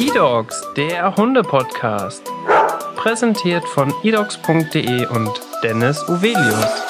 eDogs, der Hunde-Podcast. Präsentiert von edogs.de und Dennis Uvelius.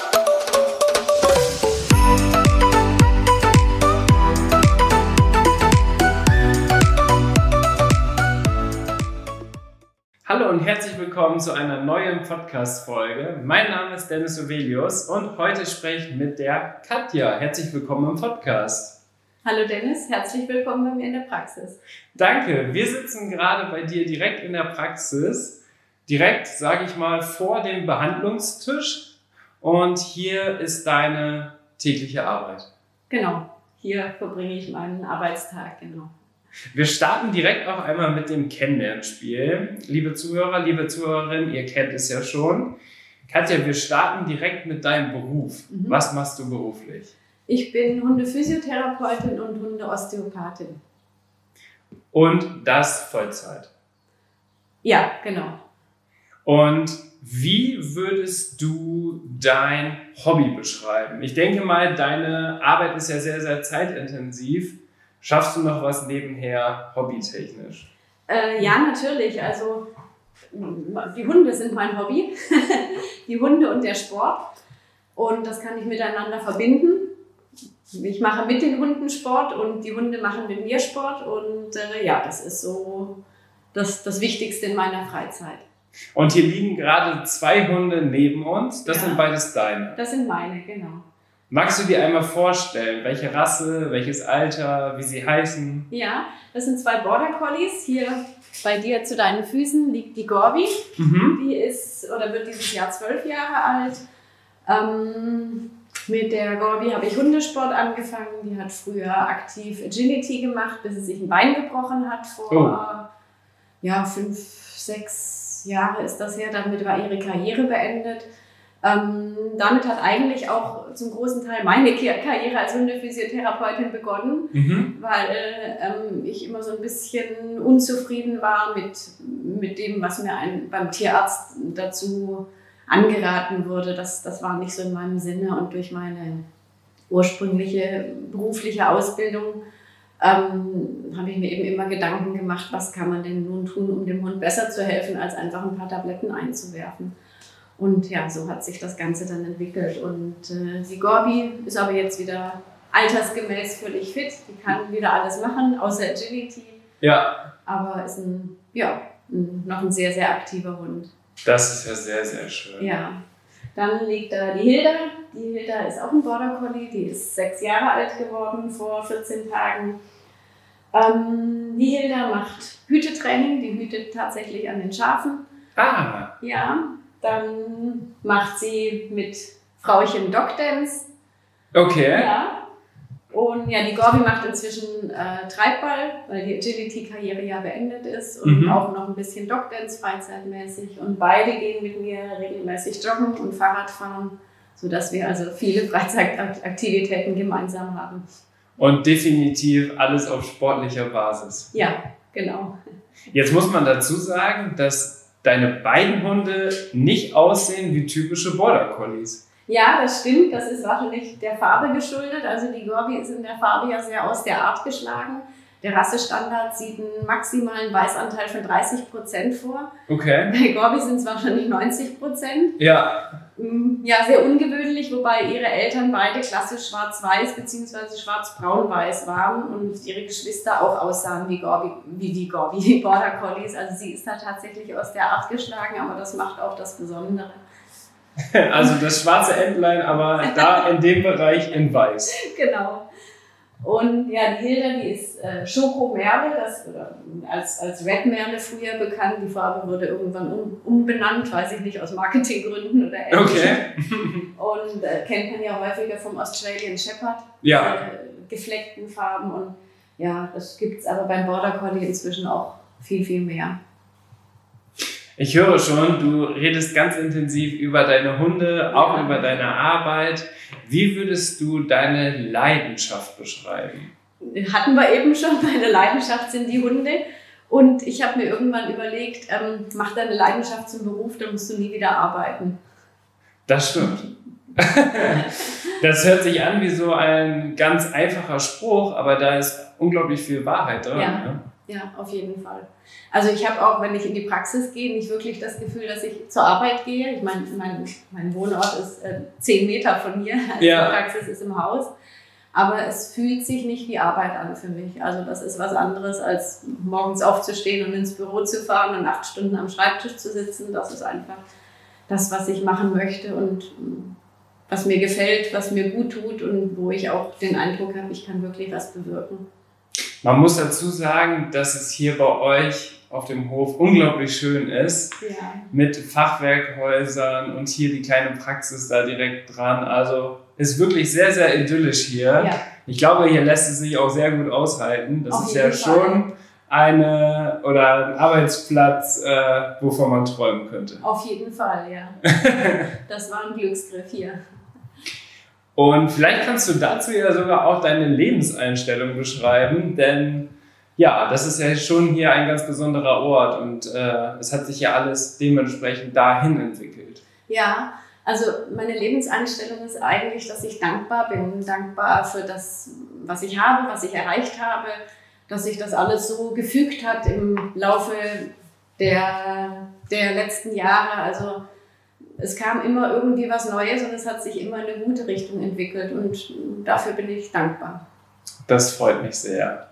Hallo und herzlich willkommen zu einer neuen Podcast-Folge. Mein Name ist Dennis Uvelius und heute spreche ich mit der Katja. Herzlich willkommen im Podcast. Hallo Dennis, herzlich willkommen bei mir in der Praxis. Danke. Wir sitzen gerade bei dir direkt in der Praxis, direkt, sage ich mal, vor dem Behandlungstisch. Und hier ist deine tägliche Arbeit. Genau, hier verbringe ich meinen Arbeitstag, genau. Wir starten direkt auch einmal mit dem Kennenlernspiel. Liebe Zuhörer, liebe Zuhörerinnen, ihr kennt es ja schon. Katja, wir starten direkt mit deinem Beruf. Mhm. Was machst du beruflich? Ich bin Hundephysiotherapeutin und Hundeosteopathin. Und das Vollzeit? Ja, genau. Und wie würdest du dein Hobby beschreiben? Ich denke mal, deine Arbeit ist ja sehr, sehr zeitintensiv. Schaffst du noch was nebenher hobbytechnisch? Äh, ja, natürlich. Also die Hunde sind mein Hobby. die Hunde und der Sport. Und das kann ich miteinander verbinden ich mache mit den Hunden Sport und die Hunde machen mit mir Sport und äh, ja, das ist so das, das Wichtigste in meiner Freizeit. Und hier liegen gerade zwei Hunde neben uns. Das ja, sind beides deine. Das sind meine, genau. Magst du dir einmal vorstellen, welche Rasse, welches Alter, wie sie heißen? Ja, das sind zwei Border Collies. Hier bei dir zu deinen Füßen liegt die Gorbi. Mhm. Die ist oder wird dieses Jahr zwölf Jahre alt. Ähm, mit der Gorbi habe ich Hundesport angefangen. Die hat früher aktiv Agility gemacht, bis sie sich ein Bein gebrochen hat. Vor oh. ja, fünf, sechs Jahre ist das her. Damit war ihre Karriere beendet. Ähm, damit hat eigentlich auch zum großen Teil meine Karriere als Hundephysiotherapeutin begonnen, mhm. weil ähm, ich immer so ein bisschen unzufrieden war mit, mit dem, was mir ein, beim Tierarzt dazu angeraten wurde. Das, das war nicht so in meinem Sinne und durch meine ursprüngliche berufliche Ausbildung ähm, habe ich mir eben immer Gedanken gemacht, was kann man denn nun tun, um dem Hund besser zu helfen, als einfach ein paar Tabletten einzuwerfen. Und ja, so hat sich das Ganze dann entwickelt. Und äh, die Gorbi ist aber jetzt wieder altersgemäß völlig fit. Die kann wieder alles machen, außer Agility. Ja. Aber ist ein, ja, noch ein sehr, sehr aktiver Hund. Das ist ja sehr, sehr schön. Ja. Dann liegt da die Hilda. Die Hilda ist auch ein Border Collie. Die ist sechs Jahre alt geworden vor 14 Tagen. Ähm, die Hilda macht Hütetraining. Die hütet tatsächlich an den Schafen. Ah. Ja. Dann macht sie mit Frauchen Dogdance. Okay. Ja. Und ja, die Gorbi macht inzwischen äh, Treibball, weil die Agility-Karriere ja beendet ist und mhm. auch noch ein bisschen Dogdance freizeitmäßig. Und beide gehen mit mir regelmäßig joggen und Fahrrad fahren, sodass wir also viele Freizeitaktivitäten gemeinsam haben. Und definitiv alles auf sportlicher Basis. Ja, genau. Jetzt muss man dazu sagen, dass deine beiden Hunde nicht aussehen wie typische Border Collies. Ja, das stimmt. Das ist wahrscheinlich der Farbe geschuldet. Also die Gorbi ist in der Farbe ja sehr aus der Art geschlagen. Der Rassestandard sieht einen maximalen Weißanteil von 30 Prozent vor. Okay. Bei Gorbi sind es wahrscheinlich 90 Prozent. Ja. Mm, ja, sehr ungewöhnlich, wobei ihre Eltern beide klassisch schwarz-weiß bzw. schwarz-braun-weiß waren und ihre Geschwister auch aussahen wie, Gorbi, wie die Gorbi, die Border Collies. Also sie ist da tatsächlich aus der Art geschlagen, aber das macht auch das Besondere. Also das schwarze Entlein, aber da in dem Bereich in weiß. Genau. Und ja, die Hilda, die ist äh, Schokomerle, das, oder als, als Red Merle früher bekannt. Die Farbe wurde irgendwann um, umbenannt, weiß ich nicht, aus Marketinggründen oder ähnlichem. Okay. Und äh, kennt man ja häufiger vom Australian Shepherd. Ja. Äh, gefleckten Farben. Und ja, das gibt es aber beim Border Collie inzwischen auch viel, viel mehr. Ich höre schon, du redest ganz intensiv über deine Hunde, auch ja. über deine Arbeit. Wie würdest du deine Leidenschaft beschreiben? Hatten wir eben schon, meine Leidenschaft sind die Hunde. Und ich habe mir irgendwann überlegt, ähm, mach deine Leidenschaft zum Beruf, dann musst du nie wieder arbeiten. Das stimmt. das hört sich an wie so ein ganz einfacher Spruch, aber da ist unglaublich viel Wahrheit drin. Ja. Ne? Ja, auf jeden Fall. Also ich habe auch, wenn ich in die Praxis gehe, nicht wirklich das Gefühl, dass ich zur Arbeit gehe. Ich meine, mein, mein Wohnort ist äh, zehn Meter von mir, also ja. die Praxis ist im Haus. Aber es fühlt sich nicht wie Arbeit an für mich. Also das ist was anderes, als morgens aufzustehen und ins Büro zu fahren und acht Stunden am Schreibtisch zu sitzen. Das ist einfach das, was ich machen möchte und mm, was mir gefällt, was mir gut tut und wo ich auch den Eindruck habe, ich kann wirklich was bewirken. Man muss dazu sagen, dass es hier bei euch auf dem Hof unglaublich schön ist. Ja. Mit Fachwerkhäusern und hier die kleine Praxis da direkt dran. Also ist wirklich sehr, sehr idyllisch hier. Ja. Ich glaube, hier lässt es sich auch sehr gut aushalten. Das auf ist ja Fall. schon eine oder ein Arbeitsplatz, äh, wovon man träumen könnte. Auf jeden Fall, ja. das war ein Glücksgriff hier. Und vielleicht kannst du dazu ja sogar auch deine Lebenseinstellung beschreiben, denn ja, das ist ja schon hier ein ganz besonderer Ort und äh, es hat sich ja alles dementsprechend dahin entwickelt. Ja, also meine Lebenseinstellung ist eigentlich, dass ich dankbar bin, dankbar für das, was ich habe, was ich erreicht habe, dass sich das alles so gefügt hat im Laufe der, der letzten Jahre. Also es kam immer irgendwie was Neues und es hat sich immer in eine gute Richtung entwickelt und dafür bin ich dankbar. Das freut mich sehr.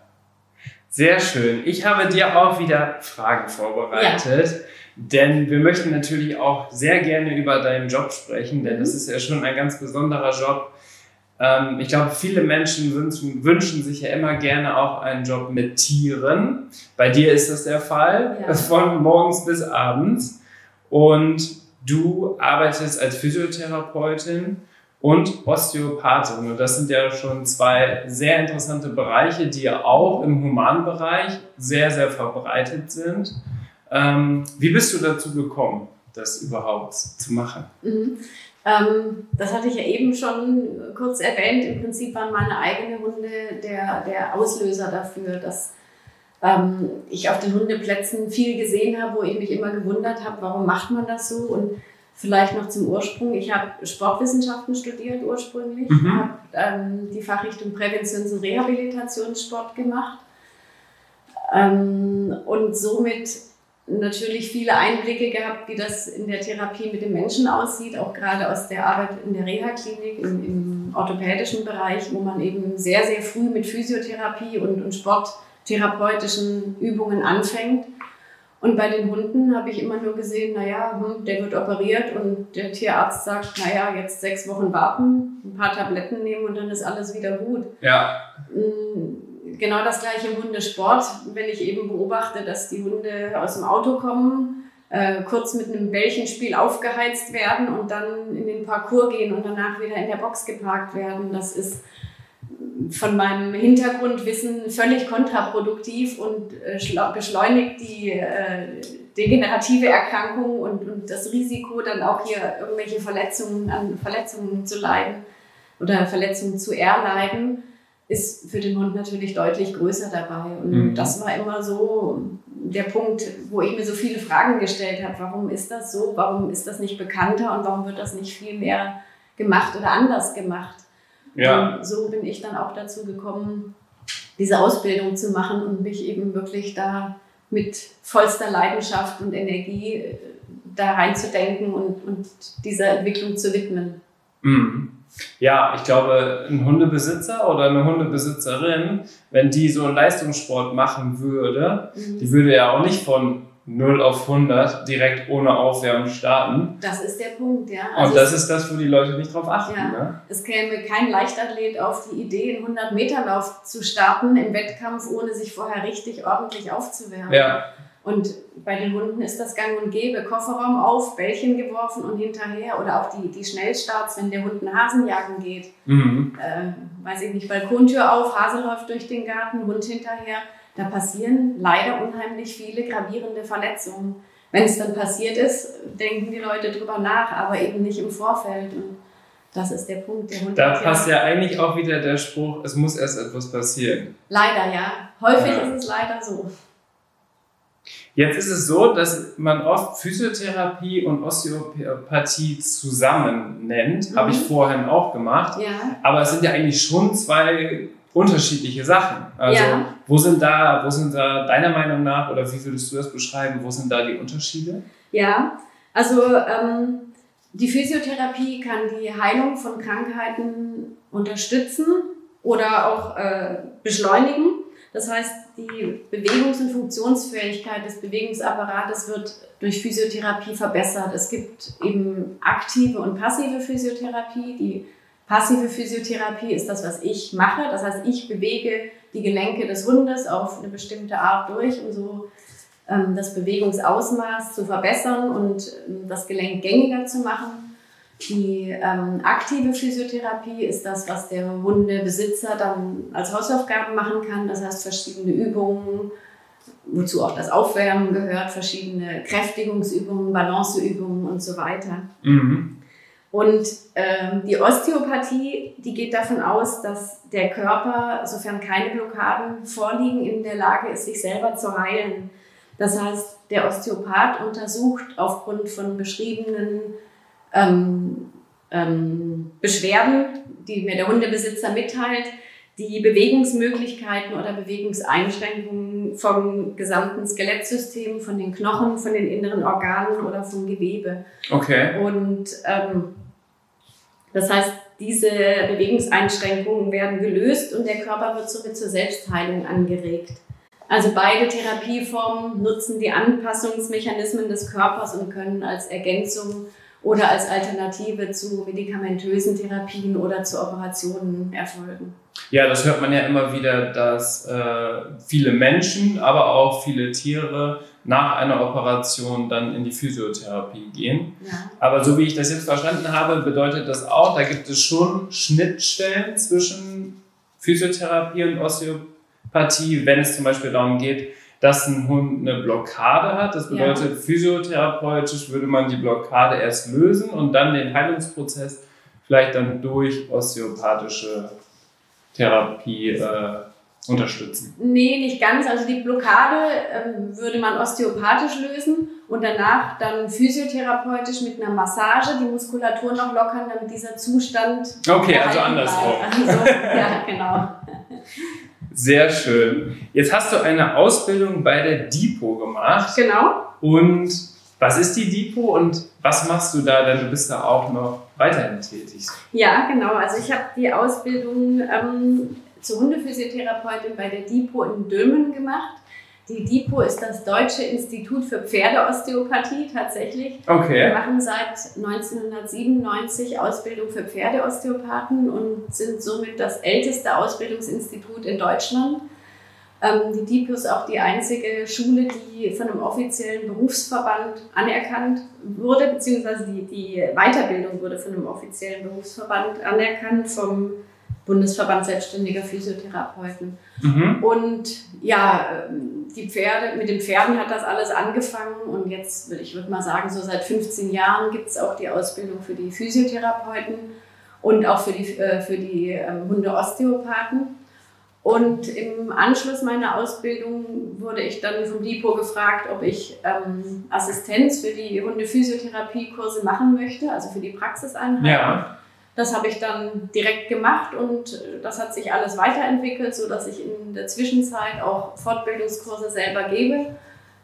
Sehr schön. Ich habe dir auch wieder Fragen vorbereitet, ja. denn wir möchten natürlich auch sehr gerne über deinen Job sprechen, denn das ist ja schon ein ganz besonderer Job. Ähm, ich glaube, viele Menschen wünschen, wünschen, sich ja immer gerne auch einen Job mit Tieren. Bei dir ist das der Fall, ja. von morgens bis abends. Und Du arbeitest als Physiotherapeutin und Osteopathin. Und das sind ja schon zwei sehr interessante Bereiche, die ja auch im Humanbereich sehr, sehr verbreitet sind. Ähm, wie bist du dazu gekommen, das überhaupt zu machen? Mhm. Ähm, das hatte ich ja eben schon kurz erwähnt. Im Prinzip waren meine eigenen Hunde der, der Auslöser dafür, dass ähm, ich auf den Hundeplätzen viel gesehen habe, wo ich mich immer gewundert habe, warum macht man das so? Und vielleicht noch zum Ursprung. Ich habe Sportwissenschaften studiert ursprünglich, mhm. habe ähm, die Fachrichtung Präventions- und Rehabilitationssport gemacht ähm, und somit natürlich viele Einblicke gehabt, wie das in der Therapie mit dem Menschen aussieht, auch gerade aus der Arbeit in der Reha-Klinik, im, im orthopädischen Bereich, wo man eben sehr, sehr früh mit Physiotherapie und, und Sport therapeutischen Übungen anfängt. Und bei den Hunden habe ich immer nur gesehen, naja, hm, der wird operiert und der Tierarzt sagt, naja, jetzt sechs Wochen warten, ein paar Tabletten nehmen und dann ist alles wieder gut. Ja. Hm, genau das gleiche im Hundesport, wenn ich eben beobachte, dass die Hunde aus dem Auto kommen, äh, kurz mit einem Bällchenspiel aufgeheizt werden und dann in den Parcours gehen und danach wieder in der Box geparkt werden. Das ist von meinem Hintergrundwissen völlig kontraproduktiv und äh, beschleunigt die äh, degenerative Erkrankung und, und das Risiko, dann auch hier irgendwelche Verletzungen an Verletzungen zu leiden oder Verletzungen zu erleiden, ist für den Hund natürlich deutlich größer dabei. Und mhm. das war immer so der Punkt, wo ich mir so viele Fragen gestellt habe. Warum ist das so? Warum ist das nicht bekannter und warum wird das nicht viel mehr gemacht oder anders gemacht? Ja. Und so bin ich dann auch dazu gekommen, diese Ausbildung zu machen und mich eben wirklich da mit vollster Leidenschaft und Energie äh, da reinzudenken und, und dieser Entwicklung zu widmen. Mhm. Ja, ich glaube, ein Hundebesitzer oder eine Hundebesitzerin, wenn die so einen Leistungssport machen würde, mhm. die würde ja auch nicht von 0 auf 100 direkt ohne Aufwärmen starten. Das ist der Punkt, ja. Also und das ist das, wo die Leute nicht drauf achten. Ja, ne? Es käme kein Leichtathlet auf die Idee, einen 100-Meter-Lauf zu starten im Wettkampf, ohne sich vorher richtig ordentlich aufzuwärmen. Ja. Und bei den Hunden ist das gang und gäbe. Kofferraum auf, Bällchen geworfen und hinterher. Oder auch die, die Schnellstarts, wenn der Hund einen Hasen jagen geht. Mhm. Äh, weiß ich nicht, Balkontür auf, Hase läuft durch den Garten, Hund hinterher da passieren leider unheimlich viele gravierende Verletzungen. Wenn es dann passiert ist, denken die Leute drüber nach, aber eben nicht im Vorfeld. Und das ist der Punkt. Der da passt ja eigentlich auch wieder der Spruch, es muss erst etwas passieren. Leider, ja. Häufig ja. ist es leider so. Jetzt ist es so, dass man oft Physiotherapie und Osteopathie zusammen nennt. Mhm. Habe ich vorhin auch gemacht. Ja. Aber es sind ja eigentlich schon zwei unterschiedliche Sachen. Also ja. wo sind da, wo sind da deiner Meinung nach oder wie würdest du das beschreiben? Wo sind da die Unterschiede? Ja, also ähm, die Physiotherapie kann die Heilung von Krankheiten unterstützen oder auch äh, beschleunigen. Das heißt, die Bewegungs- und Funktionsfähigkeit des Bewegungsapparates wird durch Physiotherapie verbessert. Es gibt eben aktive und passive Physiotherapie. Die passive Physiotherapie ist das, was ich mache. Das heißt, ich bewege die Gelenke des Hundes auf eine bestimmte Art durch, um so ähm, das Bewegungsausmaß zu verbessern und ähm, das Gelenk gängiger zu machen. Die ähm, aktive Physiotherapie ist das, was der Hundebesitzer dann als Hausaufgaben machen kann. Das heißt, verschiedene Übungen, wozu auch das Aufwärmen gehört, verschiedene Kräftigungsübungen, Balanceübungen und so weiter. Mhm. Und ähm, die Osteopathie, die geht davon aus, dass der Körper, sofern keine Blockaden vorliegen, in der Lage ist, sich selber zu heilen. Das heißt, der Osteopath untersucht aufgrund von beschriebenen ähm, ähm, Beschwerden, die mir der Hundebesitzer mitteilt, die Bewegungsmöglichkeiten oder Bewegungseinschränkungen vom gesamten Skelettsystem, von den Knochen, von den inneren Organen oder vom Gewebe. Okay. Und ähm, das heißt, diese Bewegungseinschränkungen werden gelöst und der Körper wird somit zur Selbstheilung angeregt. Also beide Therapieformen nutzen die Anpassungsmechanismen des Körpers und können als Ergänzung oder als Alternative zu medikamentösen Therapien oder zu Operationen erfolgen. Ja, das hört man ja immer wieder, dass äh, viele Menschen, aber auch viele Tiere nach einer Operation dann in die Physiotherapie gehen. Ja. Aber so wie ich das jetzt verstanden habe, bedeutet das auch, da gibt es schon Schnittstellen zwischen Physiotherapie und Osteopathie, wenn es zum Beispiel darum geht, dass ein Hund eine Blockade hat. Das bedeutet, ja. physiotherapeutisch würde man die Blockade erst lösen und dann den Heilungsprozess vielleicht dann durch osteopathische Therapie äh, unterstützen. Nee, nicht ganz. Also die Blockade ähm, würde man osteopathisch lösen und danach dann physiotherapeutisch mit einer Massage die Muskulatur noch lockern, damit dieser Zustand. Okay, also andersrum. Also, ja, genau. Sehr schön. Jetzt hast du eine Ausbildung bei der DIPO gemacht. Genau. Und was ist die DIPO und was machst du da, denn du bist da auch noch weiterhin tätig? Ja, genau. Also ich habe die Ausbildung ähm, zur Hundephysiotherapeutin bei der DIPO in Dülmen gemacht. Die DIPO ist das Deutsche Institut für Pferdeosteopathie tatsächlich. Okay. Wir machen seit 1997 Ausbildung für Pferdeosteopathen und sind somit das älteste Ausbildungsinstitut in Deutschland. Ähm, die DIPO ist auch die einzige Schule, die von einem offiziellen Berufsverband anerkannt wurde, beziehungsweise die, die Weiterbildung wurde von einem offiziellen Berufsverband anerkannt, vom Bundesverband Selbstständiger Physiotherapeuten. Mhm. Und ja, die Pferde, mit den Pferden hat das alles angefangen und jetzt, ich würde mal sagen, so seit 15 Jahren gibt es auch die Ausbildung für die Physiotherapeuten und auch für die, äh, für die ähm, Hunde-Osteopathen. Und im Anschluss meiner Ausbildung wurde ich dann vom DIPO gefragt, ob ich ähm, Assistenz für die Hunde-Physiotherapie-Kurse machen möchte, also für die Praxiseinheit. Ja. Das habe ich dann direkt gemacht und das hat sich alles weiterentwickelt, sodass ich in der Zwischenzeit auch Fortbildungskurse selber gebe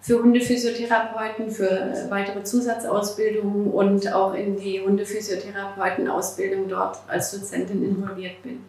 für Hundephysiotherapeuten, für weitere Zusatzausbildungen und auch in die Hundephysiotherapeuten-Ausbildung dort als Dozentin involviert bin.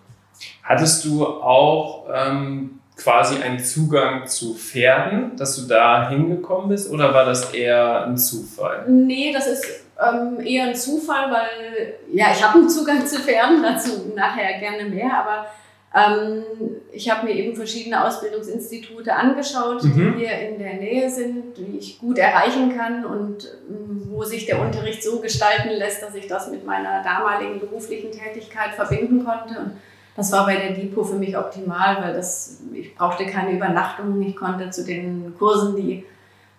Hattest du auch ähm, quasi einen Zugang zu Pferden, dass du da hingekommen bist oder war das eher ein Zufall? Nee, das ist ähm, eher ein Zufall, weil ja, ich habe einen Zugang zu Pferden, dazu nachher gerne mehr, aber ähm, ich habe mir eben verschiedene Ausbildungsinstitute angeschaut, mhm. die hier in der Nähe sind, die ich gut erreichen kann und ähm, wo sich der Unterricht so gestalten lässt, dass ich das mit meiner damaligen beruflichen Tätigkeit verbinden konnte. Und das war bei der DIPO für mich optimal, weil das, ich brauchte keine Übernachtung, ich konnte zu den Kursen, die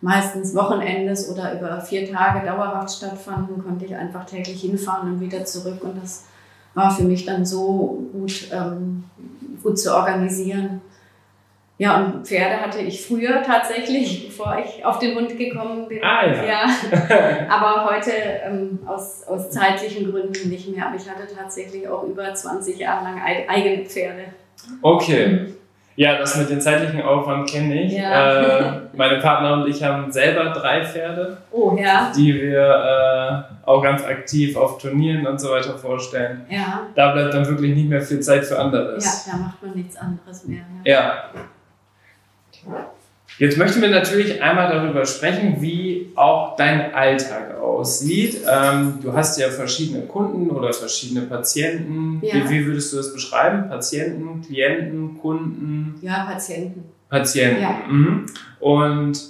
meistens Wochenendes oder über vier Tage dauerhaft stattfanden, konnte ich einfach täglich hinfahren und wieder zurück. Und das war für mich dann so gut, ähm, gut zu organisieren. Ja, und Pferde hatte ich früher tatsächlich, bevor ich auf den Hund gekommen bin. Ah, ja. ja. Aber heute ähm, aus, aus zeitlichen Gründen nicht mehr. Aber ich hatte tatsächlich auch über 20 Jahre lang eigene Pferde. Okay. Ja, das mit dem zeitlichen Aufwand kenne ich. Ja. Äh, meine Partner und ich haben selber drei Pferde, oh, ja. die wir äh, auch ganz aktiv auf Turnieren und so weiter vorstellen. Ja. Da bleibt dann wirklich nicht mehr viel Zeit für anderes. Ja, da macht man nichts anderes mehr. Ja. ja. Jetzt möchten wir natürlich einmal darüber sprechen, wie auch dein Alltag aussieht. Ähm, du hast ja verschiedene Kunden oder verschiedene Patienten. Ja. Wie, wie, würdest du das beschreiben? Patienten, Klienten, Kunden? Ja, Patienten. Patienten. Ja. Mhm. Und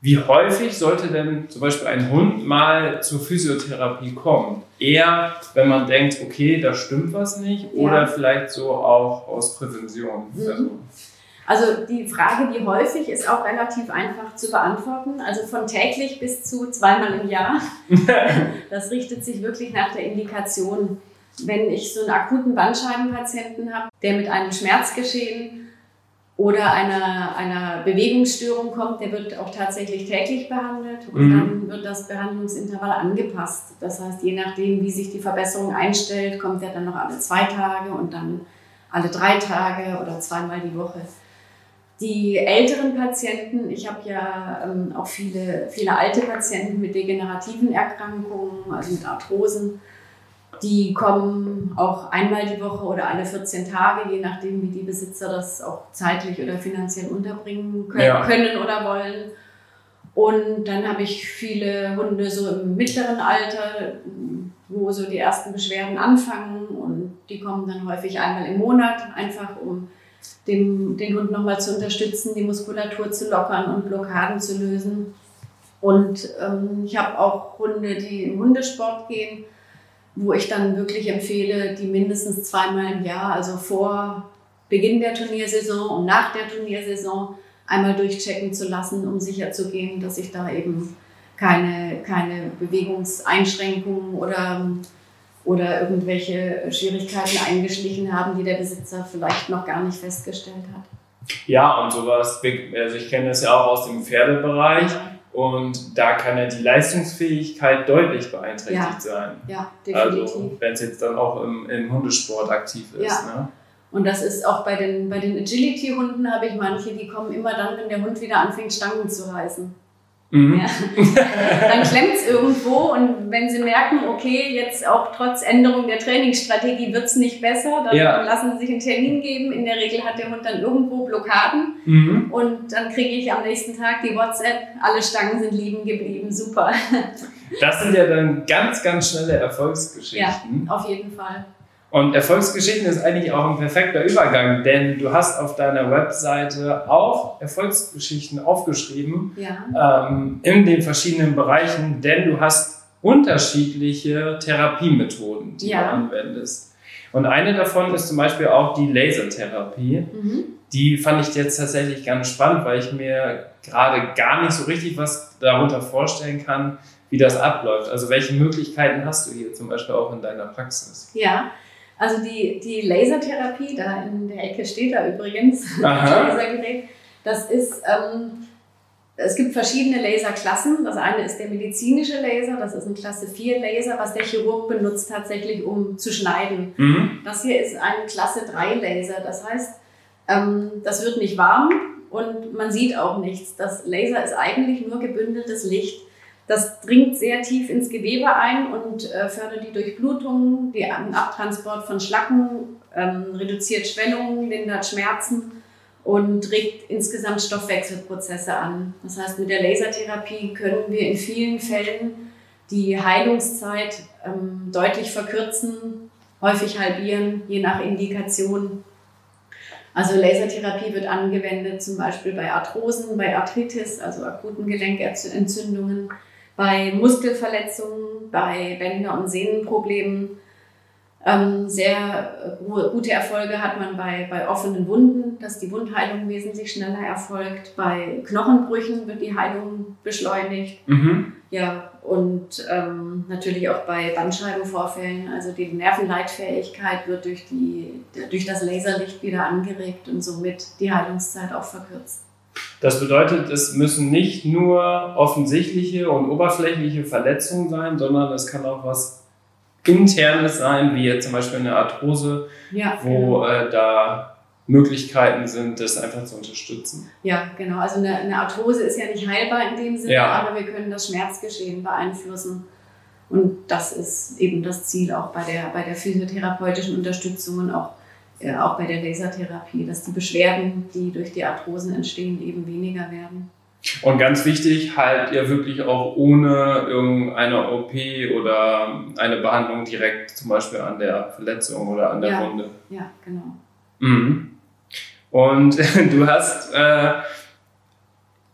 wie häufig sollte denn zum Beispiel ein Hund mal zur Physiotherapie kommen? Eher, wenn man denkt, okay, da stimmt was nicht, ja. oder vielleicht so auch aus Prävention. Mhm. Also, also die Frage, wie häufig, ist auch relativ einfach zu beantworten. Also von täglich bis zu zweimal im Jahr. das richtet sich wirklich nach der Indikation. Wenn ich so einen akuten Bandscheibenpatienten habe, der mit einem Schmerzgeschehen oder einer, einer Bewegungsstörung kommt, der wird auch tatsächlich täglich behandelt und mhm. dann wird das Behandlungsintervall angepasst. Das heißt, je nachdem, wie sich die Verbesserung einstellt, kommt er dann noch alle zwei Tage und dann alle drei Tage oder zweimal die Woche. Die älteren Patienten, ich habe ja ähm, auch viele, viele alte Patienten mit degenerativen Erkrankungen, also mit Arthrosen, die kommen auch einmal die Woche oder alle 14 Tage, je nachdem, wie die Besitzer das auch zeitlich oder finanziell unterbringen können, ja. können oder wollen. Und dann habe ich viele Hunde so im mittleren Alter, wo so die ersten Beschwerden anfangen und die kommen dann häufig einmal im Monat, einfach um den, den Hund nochmal zu unterstützen, die Muskulatur zu lockern und Blockaden zu lösen. Und ähm, ich habe auch Hunde, die im Hundesport gehen, wo ich dann wirklich empfehle, die mindestens zweimal im Jahr, also vor Beginn der Turniersaison und nach der Turniersaison, einmal durchchecken zu lassen, um sicherzugehen, dass ich da eben keine, keine Bewegungseinschränkungen oder oder irgendwelche Schwierigkeiten eingeschlichen haben, die der Besitzer vielleicht noch gar nicht festgestellt hat. Ja, und sowas, also ich kenne das ja auch aus dem Pferdebereich und da kann ja die Leistungsfähigkeit deutlich beeinträchtigt ja. sein. Ja, definitiv. Also wenn es jetzt dann auch im, im Hundesport aktiv ist. Ja. Ne? Und das ist auch bei den, bei den Agility-Hunden habe ich manche, die kommen immer dann, wenn der Hund wieder anfängt, Stangen zu reißen. Mhm. Ja. Dann klemmt es irgendwo und wenn sie merken, okay, jetzt auch trotz Änderung der Trainingsstrategie wird es nicht besser, dann ja. lassen sie sich einen Termin geben. In der Regel hat der Hund dann irgendwo Blockaden mhm. und dann kriege ich am nächsten Tag die WhatsApp, alle Stangen sind liegen geblieben, super. Das sind ja dann ganz, ganz schnelle Erfolgsgeschichten. Ja, auf jeden Fall. Und Erfolgsgeschichten ist eigentlich auch ein perfekter Übergang, denn du hast auf deiner Webseite auch Erfolgsgeschichten aufgeschrieben ja. ähm, in den verschiedenen Bereichen, denn du hast unterschiedliche Therapiemethoden, die ja. du anwendest. Und eine davon ist zum Beispiel auch die Lasertherapie. Mhm. Die fand ich jetzt tatsächlich ganz spannend, weil ich mir gerade gar nicht so richtig was darunter vorstellen kann, wie das abläuft. Also welche Möglichkeiten hast du hier zum Beispiel auch in deiner Praxis? Ja, also die, die Lasertherapie, da in der Ecke steht da übrigens, das Lasergerät, das ist, ähm, es gibt verschiedene Laserklassen. Das eine ist der medizinische Laser, das ist ein Klasse 4 Laser, was der Chirurg benutzt tatsächlich, um zu schneiden. Mhm. Das hier ist ein Klasse 3 Laser, das heißt, ähm, das wird nicht warm und man sieht auch nichts. Das Laser ist eigentlich nur gebündeltes Licht. Das dringt sehr tief ins Gewebe ein und äh, fördert die Durchblutung, den Abtransport von Schlacken, ähm, reduziert Schwellungen, lindert Schmerzen und regt insgesamt Stoffwechselprozesse an. Das heißt, mit der Lasertherapie können wir in vielen Fällen die Heilungszeit ähm, deutlich verkürzen, häufig halbieren, je nach Indikation. Also Lasertherapie wird angewendet zum Beispiel bei Arthrosen, bei Arthritis, also akuten Gelenkentzündungen, bei Muskelverletzungen, bei Bänder- und Sehnenproblemen. Ähm, sehr gute Erfolge hat man bei, bei offenen Wunden, dass die Wundheilung wesentlich schneller erfolgt. Bei Knochenbrüchen wird die Heilung beschleunigt. Mhm. Ja, und ähm, natürlich auch bei Bandscheibenvorfällen. Also die Nervenleitfähigkeit wird durch, die, durch das Laserlicht wieder angeregt und somit die Heilungszeit auch verkürzt. Das bedeutet, es müssen nicht nur offensichtliche und oberflächliche Verletzungen sein, sondern es kann auch was Internes sein, wie jetzt zum Beispiel eine Arthrose, ja, wo genau. äh, da Möglichkeiten sind, das einfach zu unterstützen. Ja, genau. Also eine, eine Arthrose ist ja nicht heilbar in dem Sinne, ja. aber wir können das Schmerzgeschehen beeinflussen. Und das ist eben das Ziel auch bei der, bei der physiotherapeutischen Unterstützung und auch, äh, auch bei der Lasertherapie, dass die Beschwerden, die durch die Arthrosen entstehen, eben weniger werden. Und ganz wichtig, halt ihr wirklich auch ohne irgendeine OP oder eine Behandlung direkt zum Beispiel an der Verletzung oder an der ja. Wunde. Ja, genau. Mhm. Und du hast äh,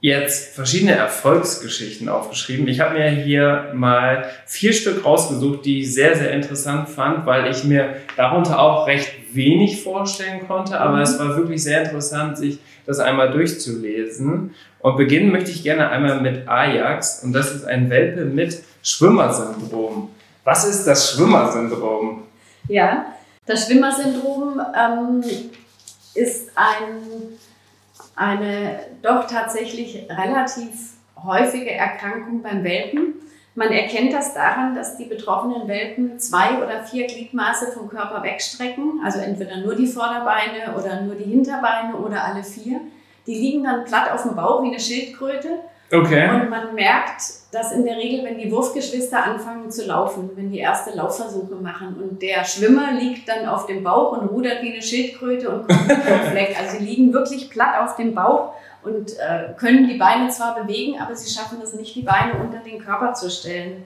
jetzt verschiedene Erfolgsgeschichten aufgeschrieben. Ich habe mir hier mal vier Stück rausgesucht, die ich sehr, sehr interessant fand, weil ich mir darunter auch recht wenig vorstellen konnte, aber mhm. es war wirklich sehr interessant, sich das einmal durchzulesen. Und beginnen möchte ich gerne einmal mit Ajax und das ist ein Welpe mit Schwimmersyndrom. Was ist das Schwimmersyndrom? Ja, das Schwimmersyndrom ähm, ist ein, eine doch tatsächlich relativ häufige Erkrankung beim Welpen. Man erkennt das daran, dass die betroffenen Welpen zwei oder vier Gliedmaße vom Körper wegstrecken, also entweder nur die Vorderbeine oder nur die Hinterbeine oder alle vier. Die liegen dann platt auf dem Bauch wie eine Schildkröte Okay. Und man merkt, dass in der Regel, wenn die Wurfgeschwister anfangen zu laufen, wenn die erste Laufversuche machen und der Schwimmer liegt dann auf dem Bauch und rudert wie eine Schildkröte und kommt mit Fleck. Also sie liegen wirklich platt auf dem Bauch und äh, können die Beine zwar bewegen, aber sie schaffen es nicht, die Beine unter den Körper zu stellen.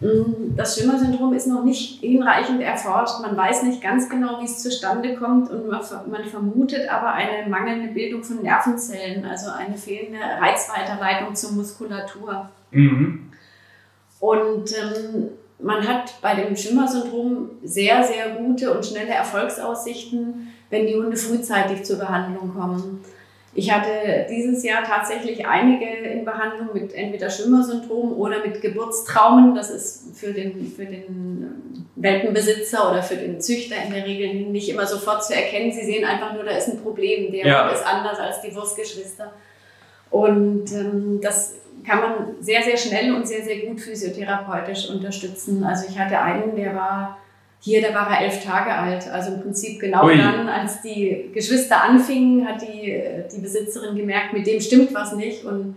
Mm, das Schwimmersyndrom ist noch nicht hinreichend erforscht. Man weiß nicht ganz genau, wie es zustande kommt und man, vermutet aber eine mangelnde Bildung von Nervenzellen, also eine fehlende Reizweiterleitung zur Muskulatur. Mhm. Und ähm, man hat bei dem Schwimmersyndrom sehr, sehr gute und schnelle Erfolgsaussichten, wenn die Hunde frühzeitig zur Behandlung kommen. Ich hatte dieses Jahr tatsächlich einige in Behandlung mit entweder Schwimmersyndrom oder mit Geburtstraumen. Das ist für den, für den Welpenbesitzer oder für den Züchter in der Regel nicht immer sofort zu erkennen. Sie sehen einfach nur, da ist ein Problem. Der ja. ist anders als die Wurstgeschwister. Und ähm, das kann man sehr, sehr schnell und sehr, sehr gut physiotherapeutisch unterstützen. Also ich hatte einen, der war hier, da war er elf Tage alt. Also im Prinzip genau Ui. dann, als die Geschwister anfingen, hat die, die Besitzerin gemerkt, mit dem stimmt was nicht. Und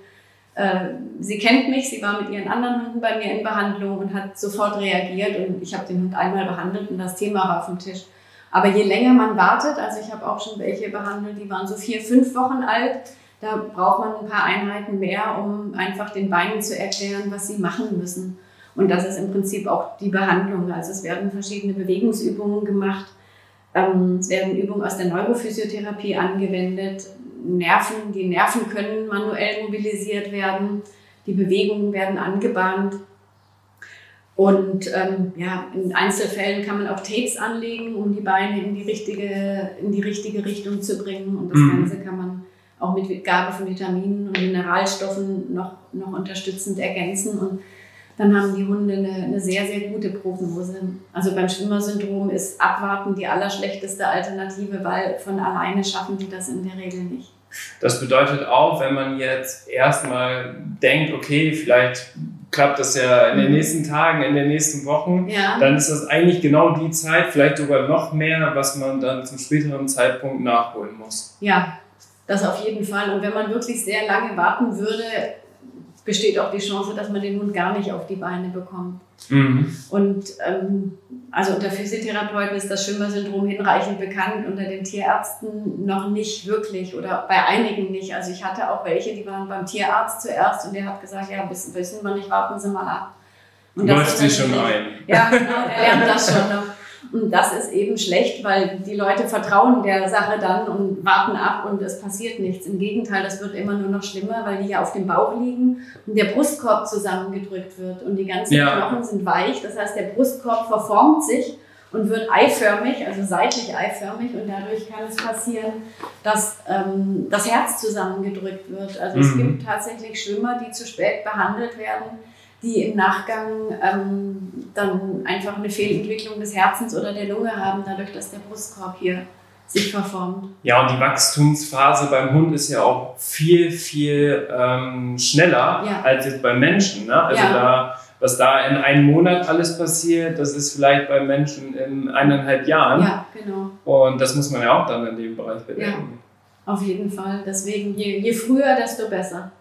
äh, sie kennt mich, sie war mit ihren anderen Hunden bei mir in Behandlung und hat sofort reagiert. Und ich habe den Hund einmal behandelt und das Thema war auf dem Tisch. Aber je länger man wartet, also ich habe auch schon welche behandelt, die waren so vier, fünf Wochen alt, da braucht man ein paar Einheiten mehr, um einfach den Beinen zu erklären, was sie machen müssen. Und das ist im Prinzip auch die Behandlung. Also es werden verschiedene Bewegungsübungen gemacht. Ähm, es werden Übungen aus der Neurophysiotherapie angewendet. Nerven, die Nerven können manuell mobilisiert werden. Die Bewegungen werden angebahnt. Und ähm, ja, in Einzelfällen kann man auch Tapes anlegen, um die Beine in die richtige, in die richtige Richtung zu bringen. Und das mhm. Ganze kann man auch mit Gabe von Vitaminen und Mineralstoffen noch, noch unterstützend ergänzen. Und dann haben die Hunde eine, eine sehr, sehr gute Prognose. Also beim Schwimmersyndrom ist Abwarten die allerschlechteste Alternative, weil von alleine schaffen die das in der Regel nicht. Das bedeutet auch, wenn man jetzt erstmal denkt, okay, vielleicht klappt das ja in den mhm. nächsten Tagen, in den nächsten Wochen, ja. dann ist das eigentlich genau die Zeit, vielleicht sogar noch mehr, was man dann zum späteren Zeitpunkt nachholen muss. Ja, das auf jeden Fall. Und wenn man wirklich sehr lange warten würde, besteht auch die Chance, dass man den Hund gar nicht auf die Beine bekommt. Mhm. Und ähm, also unter Physiotherapeuten ist das Schwimmersyndrom hinreichend bekannt, unter den Tierärzten noch nicht wirklich oder bei einigen nicht. Also ich hatte auch welche, die waren beim Tierarzt zuerst und der hat gesagt, ja, wissen, wissen wir nicht, warten Sie mal ab. Und Läuft sie schon ein. Ja, genau, er lernt das schon noch. Und das ist eben schlecht, weil die Leute vertrauen der Sache dann und warten ab und es passiert nichts. Im Gegenteil, das wird immer nur noch schlimmer, weil die ja auf dem Bauch liegen und der Brustkorb zusammengedrückt wird und die ganzen ja. Knochen sind weich. Das heißt, der Brustkorb verformt sich und wird eiförmig, also seitlich eiförmig und dadurch kann es passieren, dass ähm, das Herz zusammengedrückt wird. Also mhm. es gibt tatsächlich Schwimmer, die zu spät behandelt werden die im Nachgang ähm, dann einfach eine Fehlentwicklung des Herzens oder der Lunge haben, dadurch, dass der Brustkorb hier sich verformt. Ja, und die Wachstumsphase beim Hund ist ja auch viel, viel ähm, schneller ja. als jetzt beim Menschen. Ne? Also ja. da was da in einem Monat alles passiert, das ist vielleicht bei Menschen in eineinhalb Jahren. Ja, genau. Und das muss man ja auch dann in dem Bereich bedenken. Ja, auf jeden Fall. Deswegen, je, je früher, desto besser.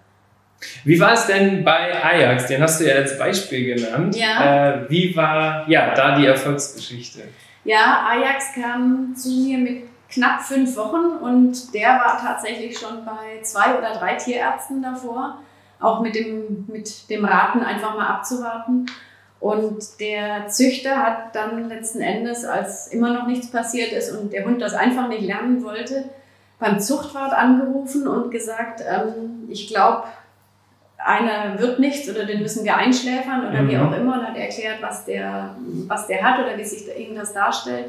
Wie war es denn bei Ajax? Den hast du ja als Beispiel genannt. Ja. Äh, wie war ja da die Erfolgsgeschichte? Ja, Ajax kam zu mir mit knapp fünf Wochen und der war tatsächlich schon bei zwei oder drei Tierärzten davor, auch mit dem, mit dem Raten einfach mal abzuwarten. Und der Züchter hat dann letzten Endes, als immer noch nichts passiert ist und der Hund das einfach nicht lernen wollte, beim Zuchtwart angerufen und gesagt, ähm, ich glaube, einer wird nichts oder den müssen wir einschläfern oder mhm. wie auch immer und hat erklärt, was der, was der hat oder wie sich ihm das darstellt.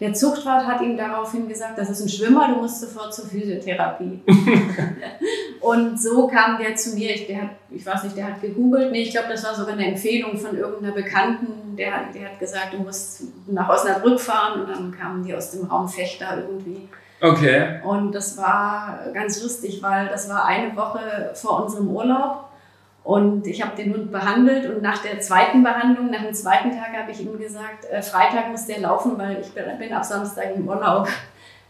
Der Zuchtwart hat ihm daraufhin gesagt, das ist ein Schwimmer, du musst sofort zur Physiotherapie. und so kam der zu mir, ich, der hat, ich weiß nicht, der hat gegoogelt, nee, ich glaube, das war sogar eine Empfehlung von irgendeiner Bekannten, der, der hat gesagt, du musst nach Osnabrück fahren und dann kamen die aus dem Raum Fechter irgendwie. Okay. Und das war ganz lustig, weil das war eine Woche vor unserem Urlaub und ich habe den Hund behandelt und nach der zweiten Behandlung, nach dem zweiten Tag habe ich ihm gesagt, äh, Freitag muss der laufen, weil ich bin, bin ab Samstag im Urlaub.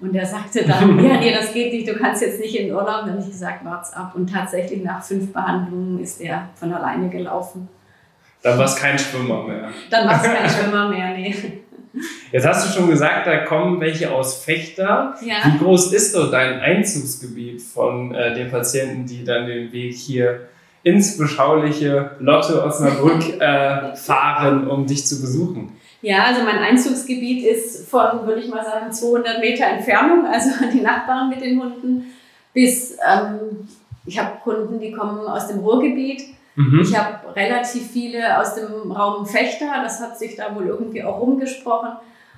Und er sagte dann, ja, nee, das geht nicht, du kannst jetzt nicht in den Urlaub. Dann habe ich gesagt, wart's ab. Und tatsächlich nach fünf Behandlungen ist er von alleine gelaufen. Dann war es kein Schwimmer mehr. Dann war es kein Schwimmer mehr, nee. Jetzt hast du schon gesagt, da kommen welche aus Fechter. Ja. Wie groß ist doch dein Einzugsgebiet von äh, den Patienten, die dann den Weg hier ins beschauliche Lotte Osnabrück äh, fahren, um dich zu besuchen? Ja, also mein Einzugsgebiet ist von, würde ich mal sagen, 200 Meter Entfernung, also die Nachbarn mit den Hunden, bis ähm, ich habe Kunden, die kommen aus dem Ruhrgebiet. Mhm. Ich habe relativ viele aus dem Raum Fechter, das hat sich da wohl irgendwie auch rumgesprochen.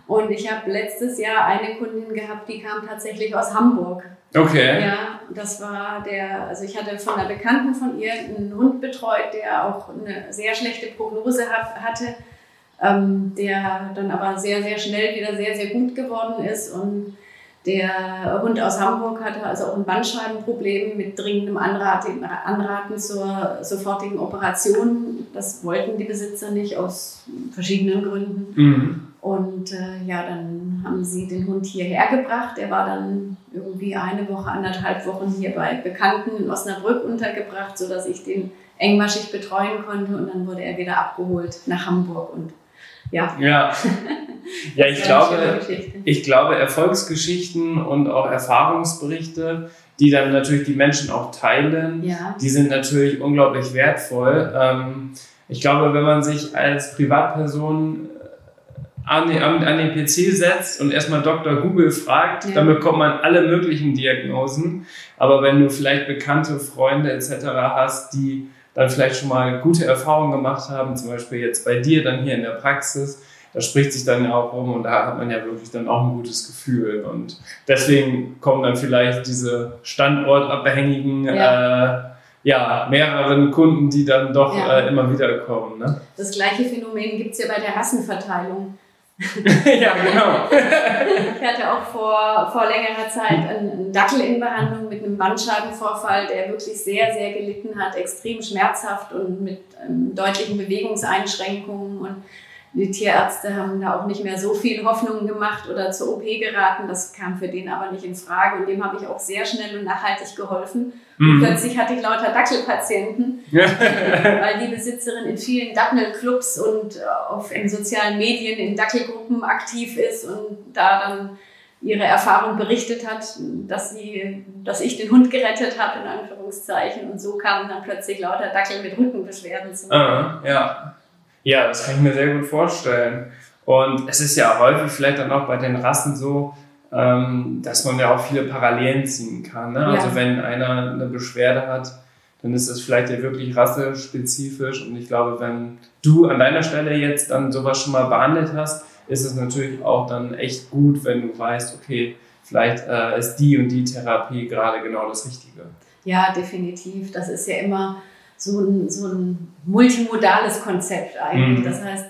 Und ich habe letztes Jahr eine Kundin gehabt, die kam tatsächlich aus Hamburg. Okay. Ja, das war der, also ich hatte von einer Bekannten von ihr einen Hund betreut, der auch eine sehr schlechte Prognose hat, hatte, ähm, der dann aber sehr, sehr schnell wieder sehr, sehr gut geworden ist. Und der Hund aus Hamburg hatte also auch ein Bandscheibenproblem mit dringendem Anraten, Anraten zur sofortigen Operation. Das wollten die Besitzer nicht aus verschiedenen Gründen. Mhm. Und äh, ja, dann haben sie den Hund hierher gebracht. Er war dann irgendwie eine Woche, anderthalb Wochen hier bei Bekannten in Osnabrück untergebracht, sodass ich den engmaschig betreuen konnte. Und dann wurde er wieder abgeholt nach Hamburg. Und ja. Ja, ja ich, glaube, ich glaube, Erfolgsgeschichten und auch Erfahrungsberichte, die dann natürlich die Menschen auch teilen, ja. die sind natürlich unglaublich wertvoll. Ähm, ich glaube, wenn man sich als Privatperson an den, an den PC setzt und erstmal Dr. Google fragt, ja. dann bekommt man alle möglichen Diagnosen. Aber wenn du vielleicht bekannte Freunde etc. hast, die dann vielleicht schon mal gute Erfahrungen gemacht haben, zum Beispiel jetzt bei dir dann hier in der Praxis, da spricht sich dann ja auch rum und da hat man ja wirklich dann auch ein gutes Gefühl. Und deswegen kommen dann vielleicht diese standortabhängigen ja. Äh, ja, mehreren Kunden, die dann doch ja. äh, immer wieder kommen. Ne? Das gleiche Phänomen gibt es ja bei der Rassenverteilung. ja, genau. ich hatte auch vor, vor längerer Zeit einen Dackel in Behandlung mit einem Bandscheibenvorfall, der wirklich sehr, sehr gelitten hat, extrem schmerzhaft und mit ähm, deutlichen Bewegungseinschränkungen. Und die Tierärzte haben da auch nicht mehr so viel Hoffnung gemacht oder zur OP geraten. Das kam für den aber nicht in Frage. Und dem habe ich auch sehr schnell und nachhaltig geholfen. Und mhm. plötzlich hatte ich lauter Dackelpatienten, weil die Besitzerin in vielen Dackelclubs und äh, auf in sozialen Medien in Dackelgruppen aktiv ist und da dann ihre Erfahrung berichtet hat, dass sie, dass ich den Hund gerettet habe, in Anführungszeichen. Und so kamen dann plötzlich lauter Dackel mit Rückenbeschwerden zu. Ah, ja. ja, das kann ich mir sehr gut vorstellen. Und es ist ja häufig vielleicht dann auch bei den Rassen so, ähm, dass man ja auch viele Parallelen ziehen kann. Ne? Also ja. Also wenn einer eine Beschwerde hat, dann ist das vielleicht ja wirklich rassespezifisch. Und ich glaube, wenn du an deiner Stelle jetzt dann sowas schon mal behandelt hast, ist es natürlich auch dann echt gut, wenn du weißt, okay, vielleicht äh, ist die und die Therapie gerade genau das Richtige. Ja, definitiv. Das ist ja immer so ein, so ein multimodales Konzept eigentlich. Mhm. Das heißt,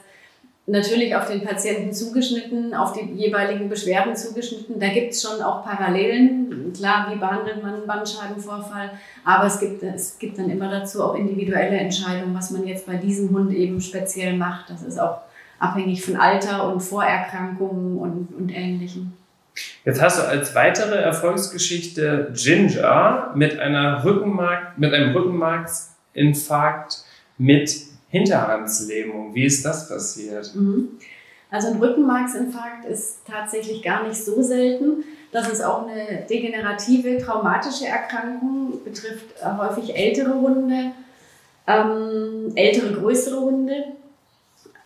natürlich auf den Patienten zugeschnitten, auf die jeweiligen Beschwerden zugeschnitten. Da gibt es schon auch Parallelen. Klar, wie behandelt man einen Bandscheibenvorfall? Aber es gibt, es gibt dann immer dazu auch individuelle Entscheidungen, was man jetzt bei diesem Hund eben speziell macht. Das ist auch abhängig von Alter und Vorerkrankungen und, und Ähnlichem. Jetzt hast du als weitere Erfolgsgeschichte Ginger mit einer Rückenmark, mit einem Rückenmarksinfarkt mit Hinterhandslähmung. Wie ist das passiert? Mhm. Also ein Rückenmarksinfarkt ist tatsächlich gar nicht so selten. Das ist auch eine degenerative, traumatische Erkrankung, betrifft häufig ältere Hunde, ähm, ältere, größere Hunde.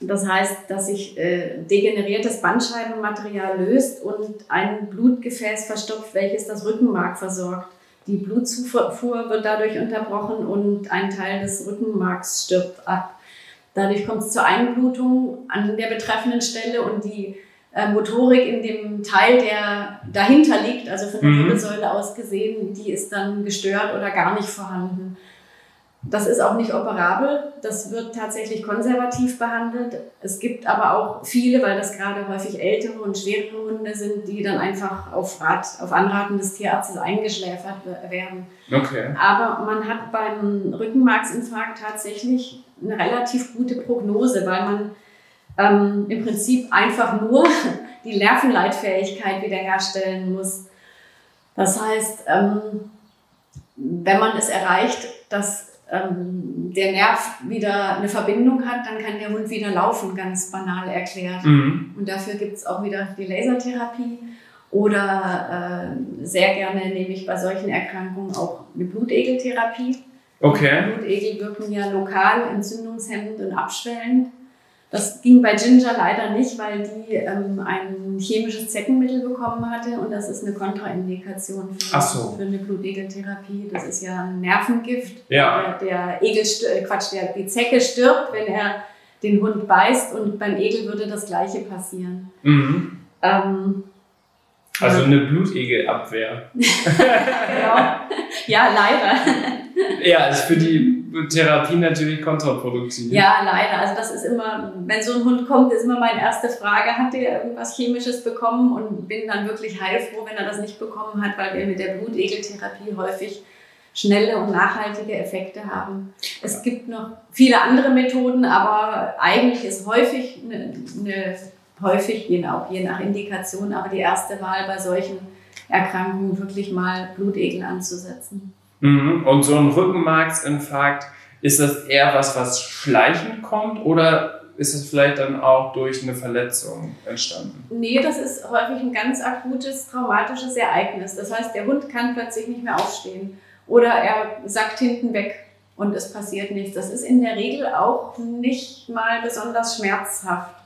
Das heißt, dass sich äh, degeneriertes Bandscheibenmaterial löst und ein Blutgefäß verstopft, welches das Rückenmark versorgt. Die Blutzufuhr wird dadurch unterbrochen und ein Teil des Rückenmarks stirbt ab. Dadurch kommt es zur Einblutung an der betreffenden Stelle und die äh, Motorik in dem Teil, der dahinter liegt, also von der Wirbelsäule mhm. aus gesehen, die ist dann gestört oder gar nicht vorhanden. Das ist auch nicht operabel, das wird tatsächlich konservativ behandelt. Es gibt aber auch viele, weil das gerade häufig ältere und schwerere Hunde sind, die dann einfach auf, Rat, auf Anraten des Tierarztes eingeschläfert werden. Okay. Aber man hat beim Rückenmarksinfarkt tatsächlich eine relativ gute Prognose, weil man ähm, im Prinzip einfach nur die Nervenleitfähigkeit wiederherstellen muss. Das heißt, ähm, wenn man es erreicht, dass ähm, der Nerv wieder eine Verbindung hat, dann kann der Hund wieder laufen, ganz banal erklärt. Mhm. Und dafür gibt es auch wieder die Lasertherapie. Oder äh, sehr gerne nehme ich bei solchen Erkrankungen auch eine Blutegeltherapie. Okay. Blutegel wirken ja lokal entzündungshemmend und abschwellend. Das ging bei Ginger leider nicht, weil die ähm, ein chemisches Zeckenmittel bekommen hatte und das ist eine Kontraindikation für, so. für eine Blutegeltherapie. Das ist ja ein Nervengift. Ja. Der, der Egel, äh, Quatsch, der, die Zecke stirbt, wenn er den Hund beißt und beim Egel würde das Gleiche passieren. Mhm. Ähm, also eine Blutegelabwehr. genau. Ja, leider. Ja, ist für die Therapie natürlich kontraproduktiv. Ja, leider. Also das ist immer, wenn so ein Hund kommt, ist immer meine erste Frage, hat der irgendwas Chemisches bekommen? Und bin dann wirklich heilfroh, wenn er das nicht bekommen hat, weil wir mit der Blutegeltherapie häufig schnelle und nachhaltige Effekte haben. Es gibt noch viele andere Methoden, aber eigentlich ist häufig eine, eine häufig, je nach, je nach Indikation, aber die erste Wahl bei solchen Erkrankungen wirklich mal Blutegel anzusetzen. Mhm. Und so ein Rückenmarksinfarkt, ist das eher was, was schleichend kommt oder ist es vielleicht dann auch durch eine Verletzung entstanden? Nee, das ist häufig ein ganz akutes, traumatisches Ereignis. Das heißt, der Hund kann plötzlich nicht mehr aufstehen oder er sackt hinten weg und es passiert nichts. Das ist in der Regel auch nicht mal besonders schmerzhaft.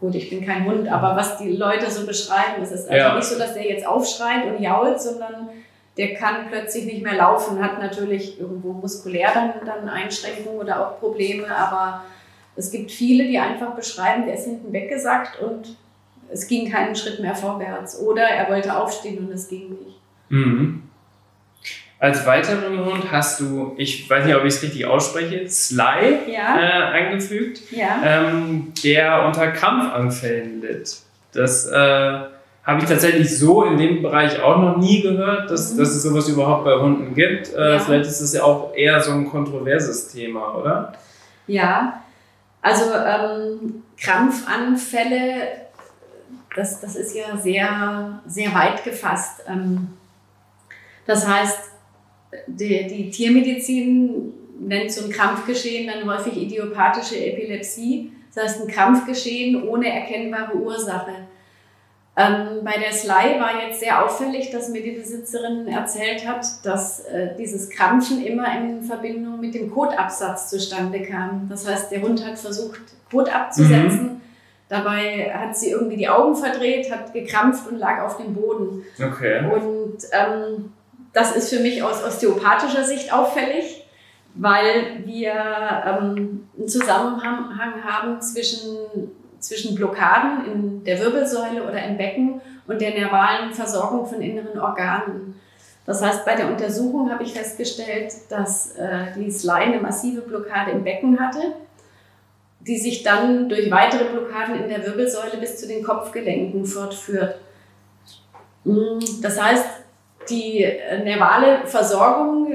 Gut, ich bin kein Hund, aber was die Leute so beschreiben, es ist also ja. nicht so, dass der jetzt aufschreit und jault, sondern der kann plötzlich nicht mehr laufen, hat natürlich irgendwo muskulär dann, dann Einschränkungen oder auch Probleme, aber es gibt viele, die einfach beschreiben, der ist hinten weggesackt und es ging keinen Schritt mehr vorwärts oder er wollte aufstehen und es ging nicht. Mhm. Als weiteren Hund hast du, ich weiß nicht, ob ich es richtig ausspreche, Sly ja. äh, eingefügt, ja. ähm, der unter Krampfanfällen litt. Das äh, habe ich tatsächlich so in dem Bereich auch noch nie gehört, dass, mhm. dass es sowas überhaupt bei Hunden gibt. Äh, ja. Vielleicht ist es ja auch eher so ein kontroverses Thema, oder? Ja, also ähm, Krampfanfälle, das, das ist ja sehr, sehr weit gefasst. Ähm, das heißt, die, die Tiermedizin nennt so ein Krampfgeschehen dann häufig idiopathische Epilepsie. Das heißt, ein Krampfgeschehen ohne erkennbare Ursache. Ähm, bei der Sly war jetzt sehr auffällig, dass mir die Besitzerin erzählt hat, dass äh, dieses Krampfen immer in Verbindung mit dem Kotabsatz zustande kam. Das heißt, der Hund hat versucht, Kot abzusetzen. Mhm. Dabei hat sie irgendwie die Augen verdreht, hat gekrampft und lag auf dem Boden. Okay. Und ähm, das ist für mich aus osteopathischer Sicht auffällig, weil wir ähm, einen Zusammenhang haben zwischen zwischen Blockaden in der Wirbelsäule oder im Becken und der nervalen Versorgung von inneren Organen. Das heißt, bei der Untersuchung habe ich festgestellt, dass äh, die Sly eine massive Blockade im Becken hatte. die sich dann durch weitere Blockaden in der Wirbelsäule bis zu den Kopfgelenken fortführt. Mm, das heißt, die äh, nervale Versorgung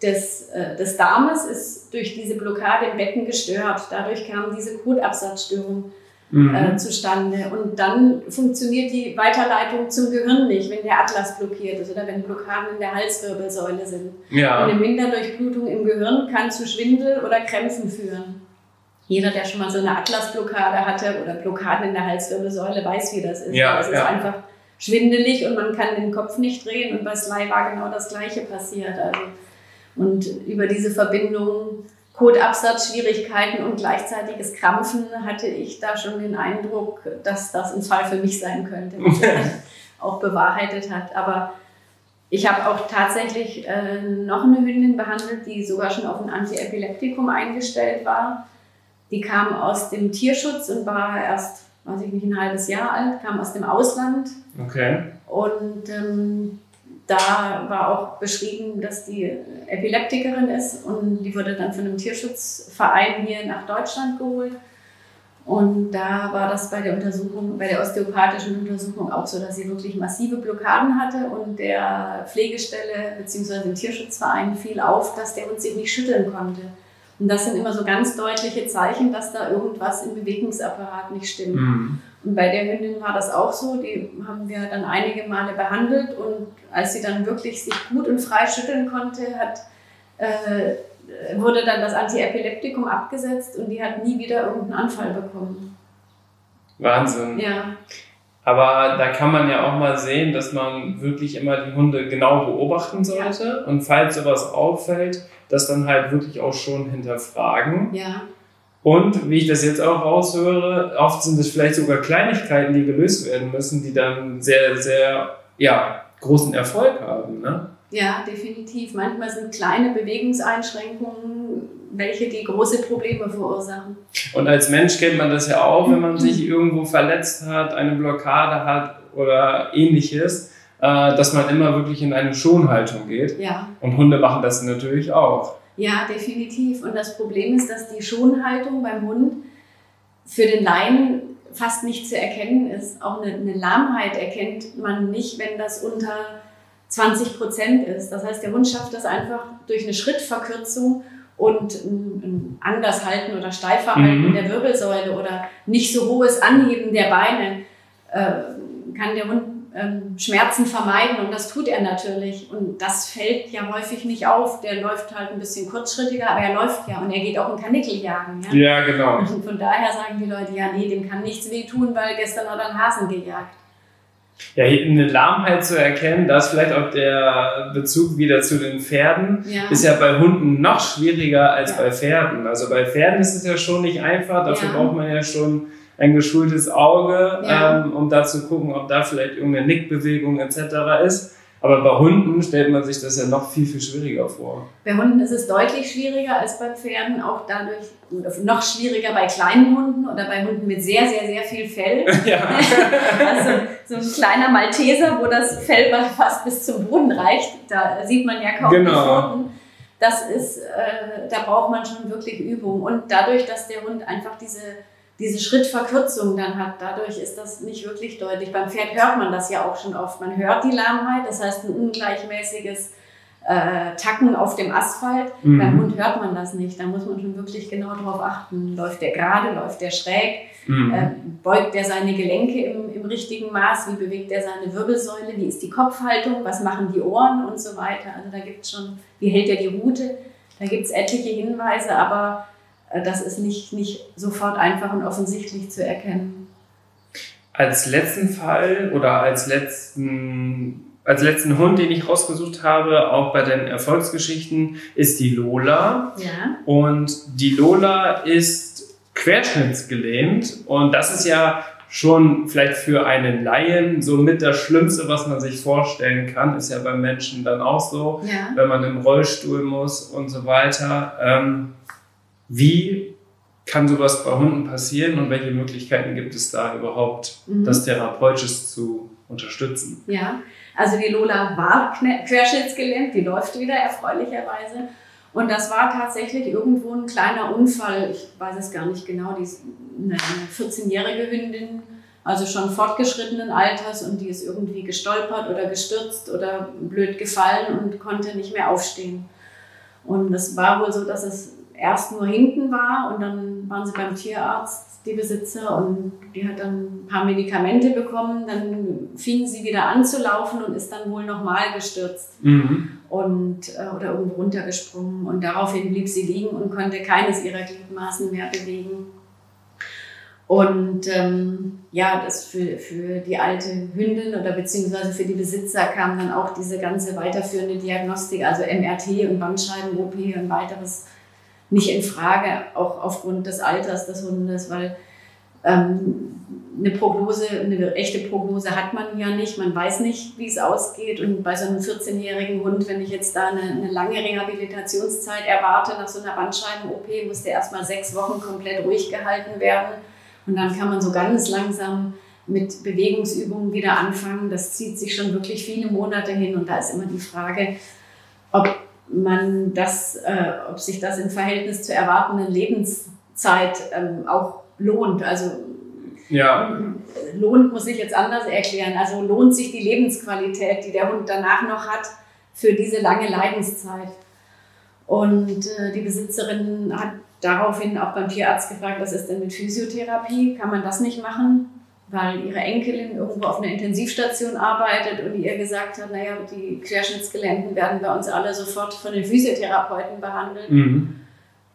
des, äh, des Darmes ist durch diese Blockade im Becken gestört. Dadurch kam diese Kotabsatzstörung mhm. äh, zustande. Und dann funktioniert die Weiterleitung zum Gehirn nicht, wenn der Atlas blockiert ist oder wenn Blockaden in der Halswirbelsäule sind. Ja. eine Minderdurchblutung im Gehirn kann zu Schwindel oder Krämpfen führen. Jeder, der schon mal so eine Atlasblockade hatte oder Blockaden in der Halswirbelsäule, weiß, wie das ist. Ja, es ist ja. einfach schwindelig und man kann den Kopf nicht drehen und bei Sly war genau das Gleiche passiert. Also, und über diese Verbindung Codeabsatzschwierigkeiten und gleichzeitiges Krampfen hatte ich da schon den Eindruck, dass das ein Fall für mich sein könnte, was sich auch bewahrheitet hat. Aber ich habe auch tatsächlich äh, noch eine Hündin behandelt, die sogar schon auf ein Antiepileptikum eingestellt war. Die kam aus dem Tierschutz und war erst, weiß ich nicht, ein halbes Jahr alt, kam aus dem Ausland. Okay. Und ähm, da war auch beschrieben, dass die Epileptikerin ist und die wurde dann von einem Tierschutzverein hier nach Deutschland geholt. Und da war das bei der Untersuchung, bei der osteopathischen Untersuchung auch so, dass sie wirklich massive Blockaden hatte und der Pflegestelle bzw. dem Tierschutzverein fiel auf, dass der Hund sich nicht schütteln konnte. Und das sind immer so ganz deutliche Zeichen, dass da irgendwas im Bewegungsapparat nicht stimmt. Mhm. Und bei der Hündin war das auch so. Die haben wir dann einige Male behandelt und als sie dann wirklich sich gut und frei schütteln konnte, hat, äh, wurde dann das Antiepileptikum abgesetzt und die hat nie wieder irgendeinen Anfall bekommen. Wahnsinn. Ja. Aber da kann man ja auch mal sehen, dass man wirklich immer die Hunde genau beobachten sollte. Ja. Und falls sowas auffällt, das dann halt wirklich auch schon hinterfragen. Ja. Und wie ich das jetzt auch raushöre, oft sind es vielleicht sogar Kleinigkeiten, die gelöst werden müssen, die dann sehr, sehr ja, großen Erfolg haben. Ne? Ja, definitiv. Manchmal sind kleine Bewegungseinschränkungen, welche die große Probleme verursachen. Und als Mensch kennt man das ja auch, wenn man sich irgendwo verletzt hat, eine Blockade hat oder ähnliches, äh, dass man immer wirklich in eine Schonhaltung geht. Ja. Und Hunde machen das natürlich auch. Ja, definitiv. Und das Problem ist, dass die Schonhaltung beim Hund für den Laien fast nicht zu erkennen ist. Auch eine, eine Lahmheit erkennt man nicht, wenn das unter 20 Prozent ist. Das heißt, der Hund schafft das einfach durch eine Schrittverkürzung und ein, ein Andershalten oder Steifverhalten mhm. der Wirbelsäule oder nicht so hohes Anheben der Beine äh, kann der Hund ähm, Schmerzen vermeiden und das tut er natürlich. Und das fällt ja häufig nicht auf. Der läuft halt ein bisschen kurzschrittiger, aber er läuft ja und er geht auch in Kanickel jagen. Ja? ja, genau. Und von daher sagen die Leute, ja, nee, dem kann nichts wehtun, weil gestern hat er einen Hasen gejagt. Ja, eine Lahmheit zu erkennen, da ist vielleicht auch der Bezug wieder zu den Pferden, ja. ist ja bei Hunden noch schwieriger als ja. bei Pferden. Also bei Pferden ist es ja schon nicht einfach, dafür ja. braucht man ja schon ein geschultes Auge, ja. ähm, um da zu gucken, ob da vielleicht irgendeine Nickbewegung etc. ist. Aber bei Hunden stellt man sich das ja noch viel, viel schwieriger vor. Bei Hunden ist es deutlich schwieriger als bei Pferden, auch dadurch noch schwieriger bei kleinen Hunden oder bei Hunden mit sehr, sehr, sehr viel Fell. Ja. also so ein kleiner Malteser, wo das Fell fast bis zum Boden reicht, da sieht man ja kaum genau. die Pfoten. Das ist, äh, da braucht man schon wirklich Übung. Und dadurch, dass der Hund einfach diese diese Schrittverkürzung dann hat. Dadurch ist das nicht wirklich deutlich. Beim Pferd hört man das ja auch schon oft. Man hört die Lahmheit, das heißt ein ungleichmäßiges äh, Tacken auf dem Asphalt. Mhm. Beim Hund hört man das nicht. Da muss man schon wirklich genau darauf achten. Läuft der gerade, läuft der schräg, mhm. äh, beugt der seine Gelenke im, im richtigen Maß, wie bewegt er seine Wirbelsäule, wie ist die Kopfhaltung, was machen die Ohren und so weiter. Also da gibt es schon, wie hält er die Route. Da gibt es etliche Hinweise, aber das ist nicht, nicht sofort einfach und offensichtlich zu erkennen. Als letzten Fall oder als letzten, als letzten Hund, den ich rausgesucht habe, auch bei den Erfolgsgeschichten, ist die Lola. Ja. Und die Lola ist querschnittsgelähmt und das ist ja schon vielleicht für einen Laien so mit das Schlimmste, was man sich vorstellen kann, ist ja beim Menschen dann auch so, ja. wenn man im Rollstuhl muss und so weiter. Ähm, wie kann sowas bei Hunden passieren und welche Möglichkeiten gibt es da überhaupt, mhm. das therapeutisch zu unterstützen? Ja, also die Lola war querschnittsgelähmt, die läuft wieder erfreulicherweise. Und das war tatsächlich irgendwo ein kleiner Unfall. Ich weiß es gar nicht genau. Die ist eine 14-jährige Hündin, also schon fortgeschrittenen Alters und die ist irgendwie gestolpert oder gestürzt oder blöd gefallen und konnte nicht mehr aufstehen. Und es war wohl so, dass es erst nur hinten war und dann waren sie beim Tierarzt, die Besitzer, und die hat dann ein paar Medikamente bekommen. Dann fing sie wieder an zu laufen und ist dann wohl nochmal gestürzt mhm. und, äh, oder irgendwo runtergesprungen. Und daraufhin blieb sie liegen und konnte keines ihrer Gliedmaßen mehr bewegen. Und ähm, ja, das für, für die alte Hündin oder beziehungsweise für die Besitzer kam dann auch diese ganze weiterführende Diagnostik, also MRT und Bandscheiben-OP und weiteres nicht in Frage, auch aufgrund des Alters des Hundes, weil ähm, eine Prognose, eine echte Prognose hat man ja nicht. Man weiß nicht, wie es ausgeht. Und bei so einem 14-jährigen Hund, wenn ich jetzt da eine, eine, lange Rehabilitationszeit erwarte, nach so einer Bandscheiben-OP, muss der erstmal sechs Wochen komplett ruhig gehalten werden. Und dann kann man so ganz langsam mit Bewegungsübungen wieder anfangen. Das zieht sich schon wirklich viele Monate hin. Und da ist immer die Frage, ob man das, äh, ob sich das im Verhältnis zur erwartenden Lebenszeit ähm, auch lohnt. Also ja. lohnt muss ich jetzt anders erklären. Also lohnt sich die Lebensqualität, die der Hund danach noch hat, für diese lange Leidenszeit. Und äh, die Besitzerin hat daraufhin auch beim Tierarzt gefragt, was ist denn mit Physiotherapie? Kann man das nicht machen? Weil ihre Enkelin irgendwo auf einer Intensivstation arbeitet und ihr gesagt hat, naja, die Querschnittsgelähmten werden bei uns alle sofort von den Physiotherapeuten behandelt. Mhm.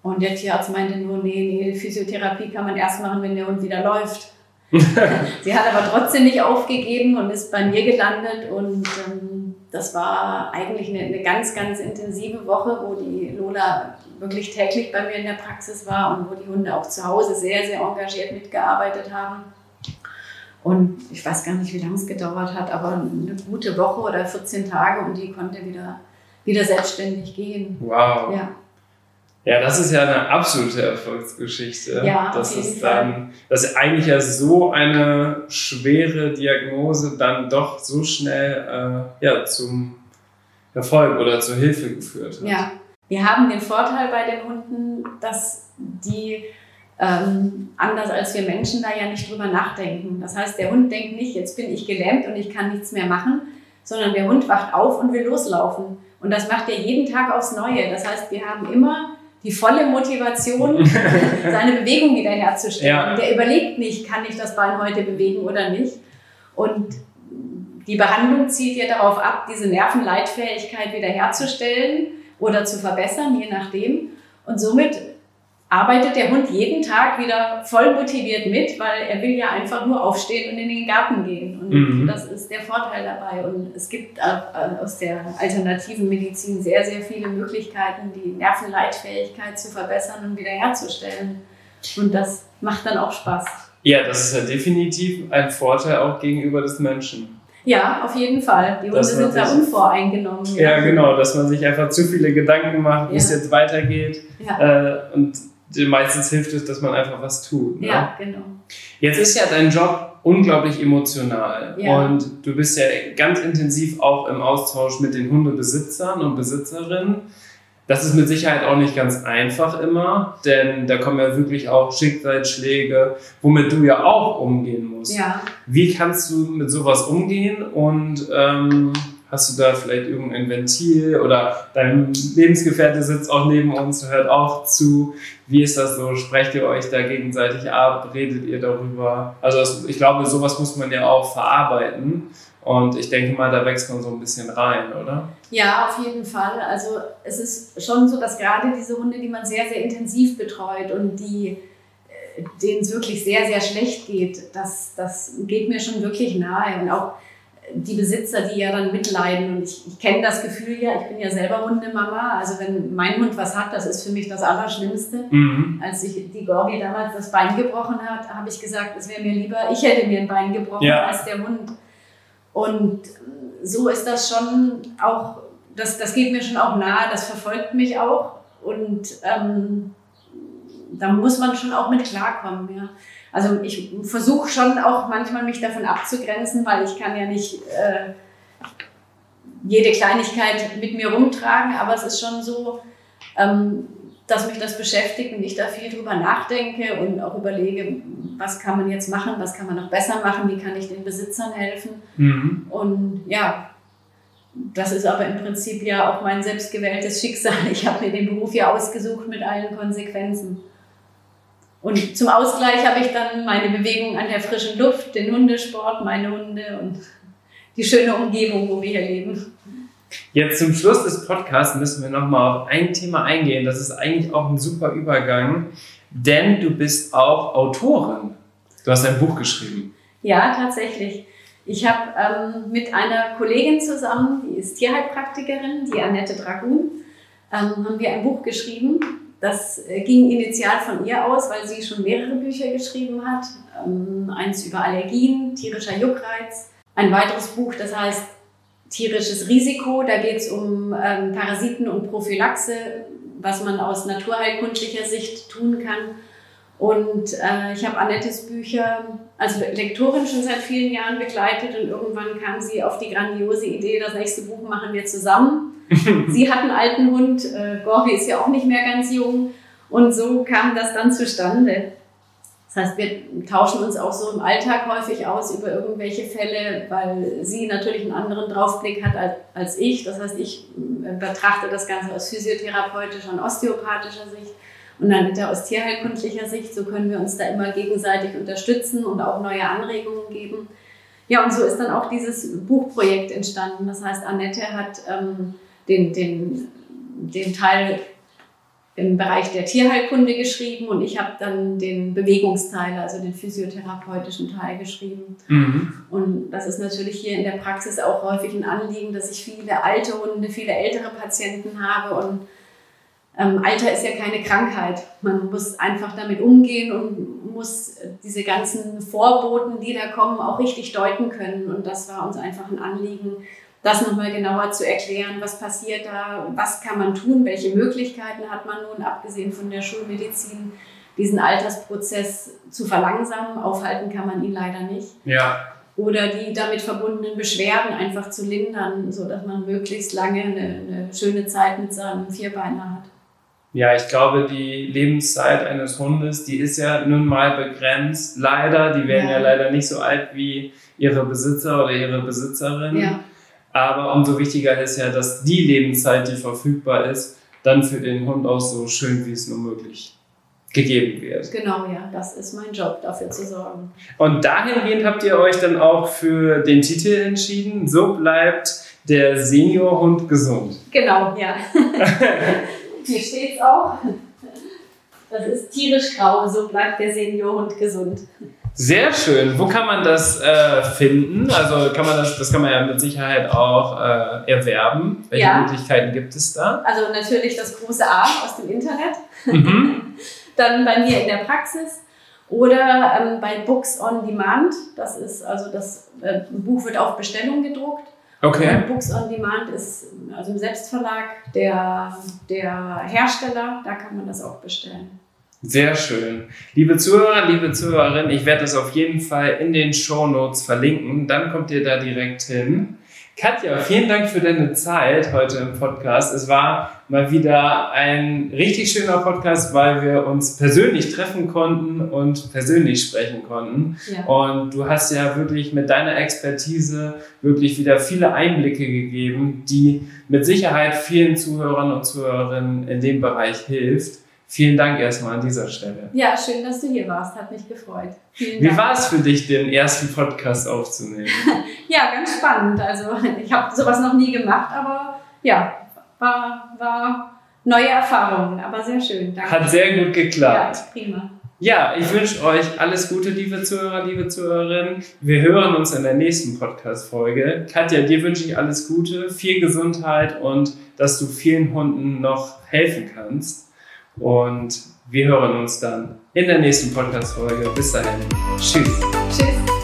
Und der Tierarzt meinte nur, nee, nee, Physiotherapie kann man erst machen, wenn der Hund wieder läuft. Sie hat aber trotzdem nicht aufgegeben und ist bei mir gelandet und ähm, das war eigentlich eine, eine, ganz, ganz intensive Woche, wo die Lola wirklich täglich bei mir in der Praxis war und wo die Hunde auch zu Hause sehr, sehr engagiert mitgearbeitet haben. Und ich weiß gar nicht, wie lange es gedauert hat, aber eine gute Woche oder 14 Tage und die konnte wieder, wieder selbstständig gehen. Wow. Ja. Ja, das ist ja eine absolute Erfolgsgeschichte. Ja, das ist dann, dass eigentlich ja so eine schwere Diagnose dann doch so schnell äh, ja, zum Erfolg oder zur Hilfe geführt hat. Ja, wir haben den Vorteil bei den Hunden, dass die ähm, anders als wir Menschen da ja nicht drüber nachdenken. Das heißt, der Hund denkt nicht, jetzt bin ich gelähmt und ich kann nichts mehr machen, sondern der Hund wacht auf und will loslaufen. Und das macht er jeden Tag aufs Neue. Das heißt, wir haben immer die volle Motivation, seine Bewegung wiederherzustellen. Ja. Und der überlegt nicht, kann ich das Bein heute bewegen oder nicht. Und die Behandlung zielt ja darauf ab, diese Nervenleitfähigkeit wiederherzustellen oder zu verbessern, je nachdem. Und somit arbeitet der Hund jeden Tag wieder voll motiviert mit, weil er will ja einfach nur aufstehen und in den Garten gehen. Und mhm. das ist der Vorteil dabei. Und es gibt äh, aus der alternativen Medizin sehr, sehr viele Möglichkeiten, die Nervenleitfähigkeit zu verbessern und wiederherzustellen. Und das macht dann auch Spaß. Ja, das ist ja definitiv ein Vorteil auch gegenüber des Menschen. Ja, auf jeden Fall. Die Hunde sind da unvoreingenommen. Ja. ja. genau, dass man sich einfach zu viele Gedanken macht, wie ja. es jetzt weitergeht. Ja. Äh, und meistens hilft es, dass man einfach was tut. Ne? Ja, genau. Jetzt ist ja dein Job unglaublich emotional ja. und du bist ja ganz intensiv auch im Austausch mit den Hundebesitzern und Besitzerinnen. Das ist mit Sicherheit auch nicht ganz einfach immer, denn da kommen ja wirklich auch Schicksalsschläge, womit du ja auch umgehen musst. Ja. Wie kannst du mit sowas umgehen und ähm, Hast du da vielleicht irgendein Ventil oder dein Lebensgefährte sitzt auch neben uns, hört auch zu. Wie ist das so? Sprecht ihr euch da gegenseitig ab? Redet ihr darüber? Also ich glaube, sowas muss man ja auch verarbeiten. Und ich denke mal, da wächst man so ein bisschen rein, oder? Ja, auf jeden Fall. Also es ist schon so, dass gerade diese Hunde, die man sehr, sehr intensiv betreut und die äh, denen es wirklich sehr, sehr schlecht geht, das, das geht mir schon wirklich nahe. Und auch die Besitzer, die ja dann mitleiden. Und ich, ich kenne das Gefühl ja, ich bin ja selber Hundemama. Also wenn mein Hund was hat, das ist für mich das Allerschlimmste. Mhm. Als ich die Gorgi damals das Bein gebrochen hat, habe ich gesagt, es wäre mir lieber, ich hätte mir ein Bein gebrochen ja. als der Hund. Und so ist das schon auch, das, das geht mir schon auch nahe, das verfolgt mich auch. Und ähm, da muss man schon auch mit klarkommen. Ja. Also ich versuche schon auch manchmal mich davon abzugrenzen, weil ich kann ja nicht äh, jede Kleinigkeit mit mir rumtragen, aber es ist schon so, ähm, dass mich das beschäftigt und ich da viel drüber nachdenke und auch überlege, was kann man jetzt machen, was kann man noch besser machen, wie kann ich den Besitzern helfen. Mhm. Und ja, das ist aber im Prinzip ja auch mein selbstgewähltes Schicksal. Ich habe mir den Beruf ja ausgesucht mit allen Konsequenzen. Und zum Ausgleich habe ich dann meine Bewegung an der frischen Luft, den Hundesport, meine Hunde und die schöne Umgebung, wo wir hier leben. Jetzt zum Schluss des Podcasts müssen wir nochmal auf ein Thema eingehen. Das ist eigentlich auch ein super Übergang, denn du bist auch Autorin. Du hast ein Buch geschrieben. Ja, tatsächlich. Ich habe ähm, mit einer Kollegin zusammen, die ist Tierheilpraktikerin, die Annette Dragun, ähm, haben wir ein Buch geschrieben. Das äh, ging initial von ihr aus, weil sie schon mehrere Bücher geschrieben hat. Ähm, eins über Allergien, tierischer Juckreiz. Ein weiteres Buch, das heißt tierisches Risiko. Da geht es um ähm, Parasiten und Prophylaxe, was man aus naturheilkundlicher Sicht tun kann. Und äh, ich habe Annettes Bücher als Lektorin schon seit vielen Jahren begleitet und irgendwann kam sie auf die grandiose Idee, das nächste Buch machen wir zusammen. sie hat einen alten Hund, äh, Gorbi ist ja auch nicht mehr ganz jung und so kam das dann zustande. Das heißt, wir tauschen uns auch so im Alltag häufig aus über irgendwelche Fälle, weil sie natürlich einen anderen Draufblick hat als, als ich. Das heißt, ich äh, betrachte das Ganze aus physiotherapeutischer und osteopathischer Sicht und dann wieder aus tierheilkundlicher Sicht. So können wir uns da immer gegenseitig unterstützen und auch neue Anregungen geben. Ja, und so ist dann auch dieses Buchprojekt entstanden. Das heißt, Annette hat ähm, den, den, den Teil im Bereich der Tierheilkunde geschrieben und ich habe dann den Bewegungsteil, also den physiotherapeutischen Teil geschrieben. Mhm. Und das ist natürlich hier in der Praxis auch häufig ein Anliegen, dass ich viele alte Hunde, viele ältere Patienten habe und ähm, Alter ist ja keine Krankheit. Man muss einfach damit umgehen und muss diese ganzen Vorboten, die da kommen, auch richtig deuten können. Und das war uns einfach ein Anliegen, das nochmal genauer zu erklären, was passiert da, was kann man tun, welche Möglichkeiten hat man nun, abgesehen von der Schulmedizin, diesen Altersprozess zu verlangsamen. Aufhalten kann man ihn leider nicht. Ja. Oder die damit verbundenen Beschwerden einfach zu lindern, sodass man möglichst lange eine, eine schöne Zeit mit seinem Vierbeiner hat. Ja, ich glaube, die Lebenszeit eines Hundes, die ist ja nun mal begrenzt. Leider, die werden ja, ja leider nicht so alt wie ihre Besitzer oder ihre Besitzerin. Ja. Aber umso wichtiger ist ja, dass die Lebenszeit, die verfügbar ist, dann für den Hund auch so schön wie es nur möglich gegeben wird. Genau, ja, das ist mein Job, dafür zu sorgen. Und dahingehend habt ihr euch dann auch für den Titel entschieden, so bleibt der Seniorhund gesund. Genau, ja. Hier steht es auch. Das ist tierisch grau, so bleibt der Seniorhund gesund. Sehr schön. Wo kann man das äh, finden? Also kann man das, das kann man ja mit Sicherheit auch äh, erwerben. Welche ja. Möglichkeiten gibt es da? Also natürlich das große A aus dem Internet. Mhm. Dann bei mir in der Praxis oder ähm, bei Books on Demand. Das ist also das äh, Buch wird auf Bestellung gedruckt. Okay. Und Books on Demand ist also im Selbstverlag der, der Hersteller. Da kann man das auch bestellen. Sehr schön. Liebe Zuhörer, liebe Zuhörerinnen, ich werde das auf jeden Fall in den Show Notes verlinken. Dann kommt ihr da direkt hin. Katja, vielen Dank für deine Zeit heute im Podcast. Es war mal wieder ein richtig schöner Podcast, weil wir uns persönlich treffen konnten und persönlich sprechen konnten. Ja. Und du hast ja wirklich mit deiner Expertise wirklich wieder viele Einblicke gegeben, die mit Sicherheit vielen Zuhörern und Zuhörerinnen in dem Bereich hilft. Vielen Dank erstmal an dieser Stelle. Ja, schön, dass du hier warst. Hat mich gefreut. Vielen Wie war es für dich, den ersten Podcast aufzunehmen? ja, ganz spannend. Also ich habe sowas noch nie gemacht, aber ja, war, war neue Erfahrungen, aber sehr schön. Danke. Hat sehr gut geklappt. Ja, prima. Ja, ich wünsche euch alles Gute, liebe Zuhörer, liebe Zuhörerinnen. Wir hören uns in der nächsten Podcast-Folge. Katja, dir wünsche ich alles Gute, viel Gesundheit und dass du vielen Hunden noch helfen kannst. Und wir hören uns dann in der nächsten Podcast-Folge. Bis dahin. Tschüss. Tschüss.